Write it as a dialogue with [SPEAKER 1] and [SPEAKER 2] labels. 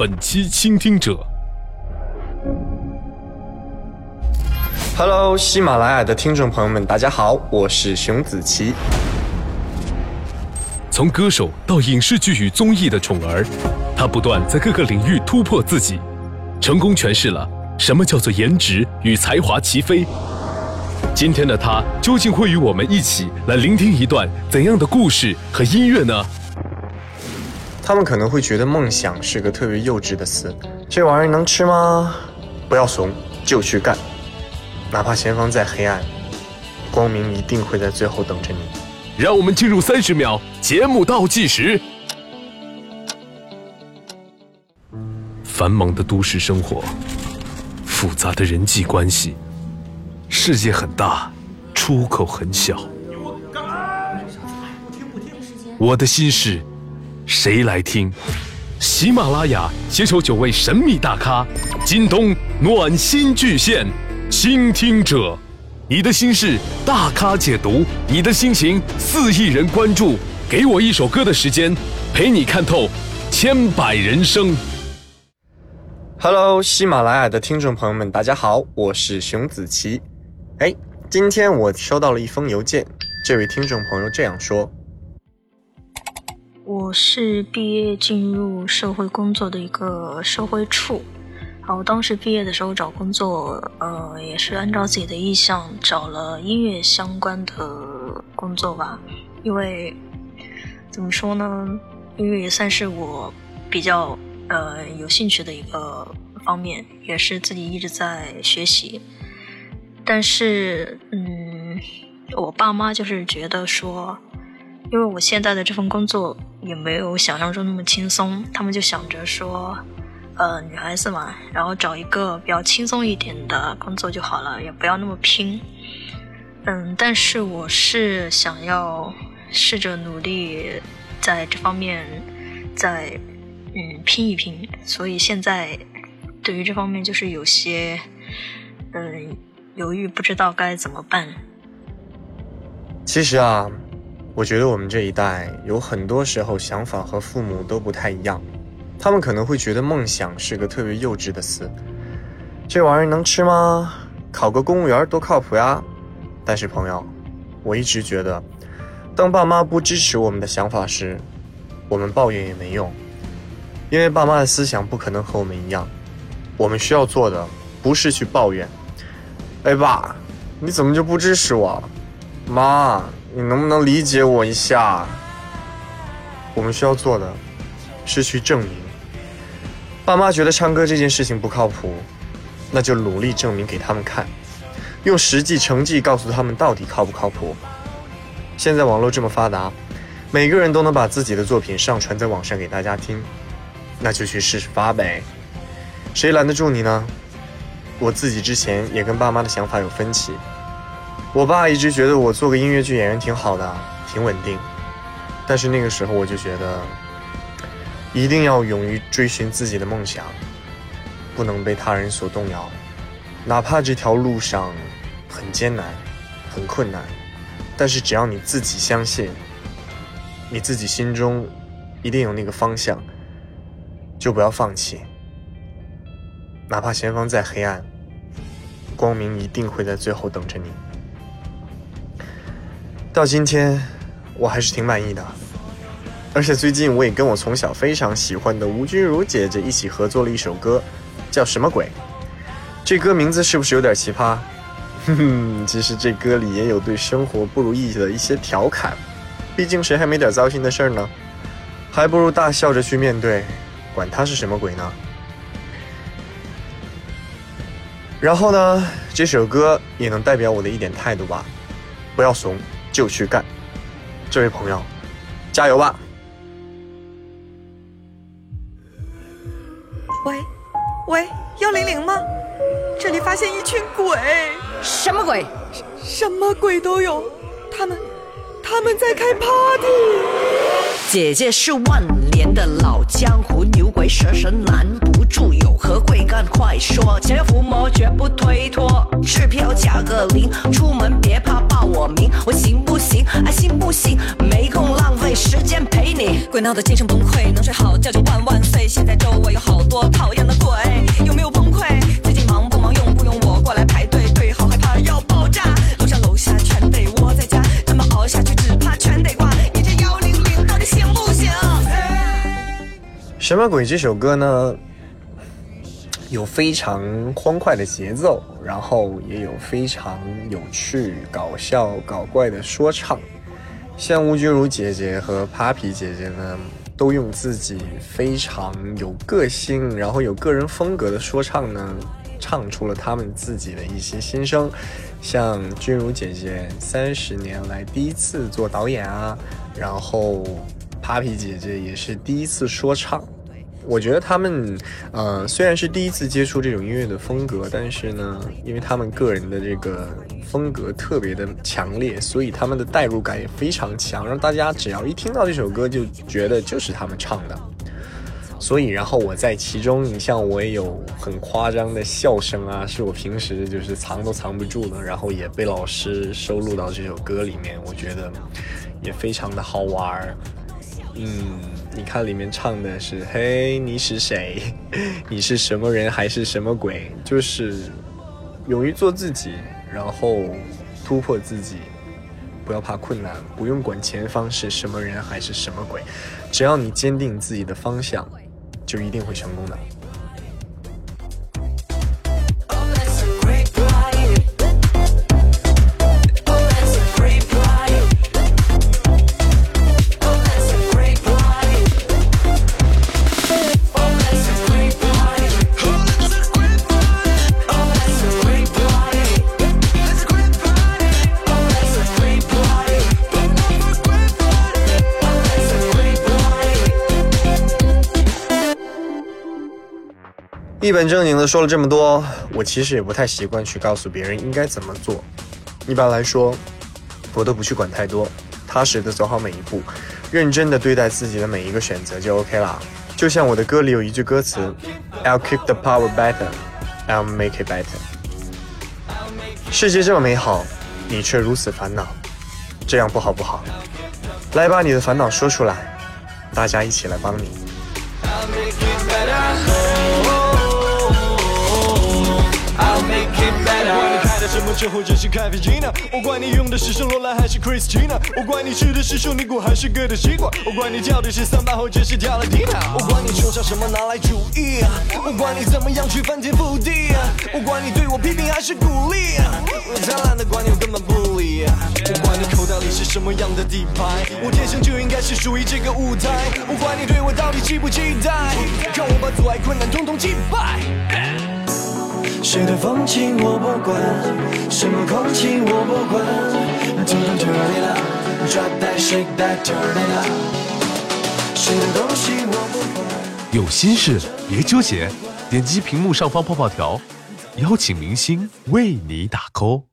[SPEAKER 1] 本期倾听者。
[SPEAKER 2] Hello，喜马拉雅的听众朋友们，大家好，我是熊梓淇。
[SPEAKER 1] 从歌手到影视剧与综艺的宠儿，他不断在各个领域突破自己，成功诠释了什么叫做颜值与才华齐飞。今天的他究竟会与我们一起来聆听一段怎样的故事和音乐呢？
[SPEAKER 2] 他们可能会觉得梦想是个特别幼稚的词，这玩意儿能吃吗？不要怂，就去干。哪怕前方再黑暗，光明一定会在最后等着你。
[SPEAKER 1] 让我们进入三十秒节目倒计时。繁忙的都市生活，复杂的人际关系，世界很大，出口很小。我的心事。谁来听？喜马拉雅携手九位神秘大咖，京东暖心巨献，倾听者，你的心事大咖解读，你的心情四亿人关注，给我一首歌的时间，陪你看透千百人生。
[SPEAKER 2] Hello，喜马拉雅的听众朋友们，大家好，我是熊子琪。哎，今天我收到了一封邮件，这位听众朋友这样说。
[SPEAKER 3] 我是毕业进入社会工作的一个社会处，然后当时毕业的时候找工作，呃，也是按照自己的意向找了音乐相关的工作吧，因为怎么说呢，音乐也算是我比较呃有兴趣的一个方面，也是自己一直在学习，但是嗯，我爸妈就是觉得说。因为我现在的这份工作也没有想象中那么轻松，他们就想着说，呃，女孩子嘛，然后找一个比较轻松一点的工作就好了，也不要那么拼。嗯，但是我是想要试着努力在这方面再嗯拼一拼，所以现在对于这方面就是有些嗯犹豫，不知道该怎么办。
[SPEAKER 2] 其实啊。我觉得我们这一代有很多时候想法和父母都不太一样，他们可能会觉得梦想是个特别幼稚的词，这玩意儿能吃吗？考个公务员多靠谱呀！但是朋友，我一直觉得，当爸妈不支持我们的想法时，我们抱怨也没用，因为爸妈的思想不可能和我们一样。我们需要做的不是去抱怨，哎爸，你怎么就不支持我？妈。你能不能理解我一下？我们需要做的，是去证明。爸妈觉得唱歌这件事情不靠谱，那就努力证明给他们看，用实际成绩告诉他们到底靠不靠谱。现在网络这么发达，每个人都能把自己的作品上传在网上给大家听，那就去试试发呗。谁拦得住你呢？我自己之前也跟爸妈的想法有分歧。我爸一直觉得我做个音乐剧演员挺好的，挺稳定。但是那个时候我就觉得，一定要勇于追寻自己的梦想，不能被他人所动摇。哪怕这条路上很艰难、很困难，但是只要你自己相信，你自己心中一定有那个方向，就不要放弃。哪怕前方再黑暗，光明一定会在最后等着你。到今天，我还是挺满意的。而且最近我也跟我从小非常喜欢的吴君如姐姐一起合作了一首歌，叫什么鬼？这歌名字是不是有点奇葩？哼哼，其实这歌里也有对生活不如意的一些调侃。毕竟谁还没点糟心的事呢？还不如大笑着去面对，管他是什么鬼呢？然后呢，这首歌也能代表我的一点态度吧，不要怂。就去干，这位朋友，加油吧！
[SPEAKER 4] 喂，喂，幺零零吗？这里发现一群鬼，
[SPEAKER 5] 什么鬼？
[SPEAKER 4] 什么鬼都有，他们，他们在开 party。
[SPEAKER 5] 姐姐是万年的老江湖牛鬼蛇神拦不住有何贵干快说想要伏魔绝不推脱赤片要加个零出门别怕报我名我行不行啊信不信没空浪费时间陪你。
[SPEAKER 4] 鬼闹的精神崩溃能睡好觉就万万岁现在周围有好多
[SPEAKER 2] 讨厌的鬼
[SPEAKER 4] 有没有崩溃最近忙不忙用？
[SPEAKER 2] 这首歌呢？有非常欢快的节奏，然后也有非常有趣、搞笑、搞怪的说唱。像吴君如姐姐和 Papi 姐姐呢，都用自己非常有个性，然后有个人风格的说唱呢，唱出了他们自己的一些心声。像君如姐姐三十年来第一次做导演啊，然后 Papi 姐姐也是第一次说唱。我觉得他们，呃，虽然是第一次接触这种音乐的风格，但是呢，因为他们个人的这个风格特别的强烈，所以他们的代入感也非常强，让大家只要一听到这首歌就觉得就是他们唱的。所以，然后我在其中，你像我也有很夸张的笑声啊，是我平时就是藏都藏不住的，然后也被老师收录到这首歌里面，我觉得也非常的好玩儿。嗯，你看里面唱的是“嘿，你是谁？你是什么人还是什么鬼？”就是勇于做自己，然后突破自己，不要怕困难，不用管前方是什么人还是什么鬼，只要你坚定自己的方向，就一定会成功的。一本正经的说了这么多，我其实也不太习惯去告诉别人应该怎么做。一般来说，我都不去管太多，踏实的走好每一步，认真的对待自己的每一个选择就 OK 啦。就像我的歌里有一句歌词：“I'll keep the power better, I'll make it better。”世界这么美好，你却如此烦恼，这样不好不好。来把你的烦恼说出来，大家一起来帮你。
[SPEAKER 6] 什么车或者是开飞机呢？我管你用的是圣罗兰还是 Christina，我管你吃的是圣尼古还是哥的西瓜，我管你跳的是桑巴或者是跳了迪娜，我管你崇尚什么拿来主义，我管你怎么样去翻天覆地，我管你对我批评还是鼓励，我才懒得管你，我根本不理。我管你口袋里是什么样的底牌，我天生就应该是属于这个舞台。我管你对我到底期不期待，看我把阻碍困难统统击败。谁的风情我不管，什么空气我不管，Turn it up，Drop that shake that，Turn it up。谁的东西我不管。
[SPEAKER 1] 有心事别纠结，点击屏幕上方泡泡条，邀请明星为你打 call。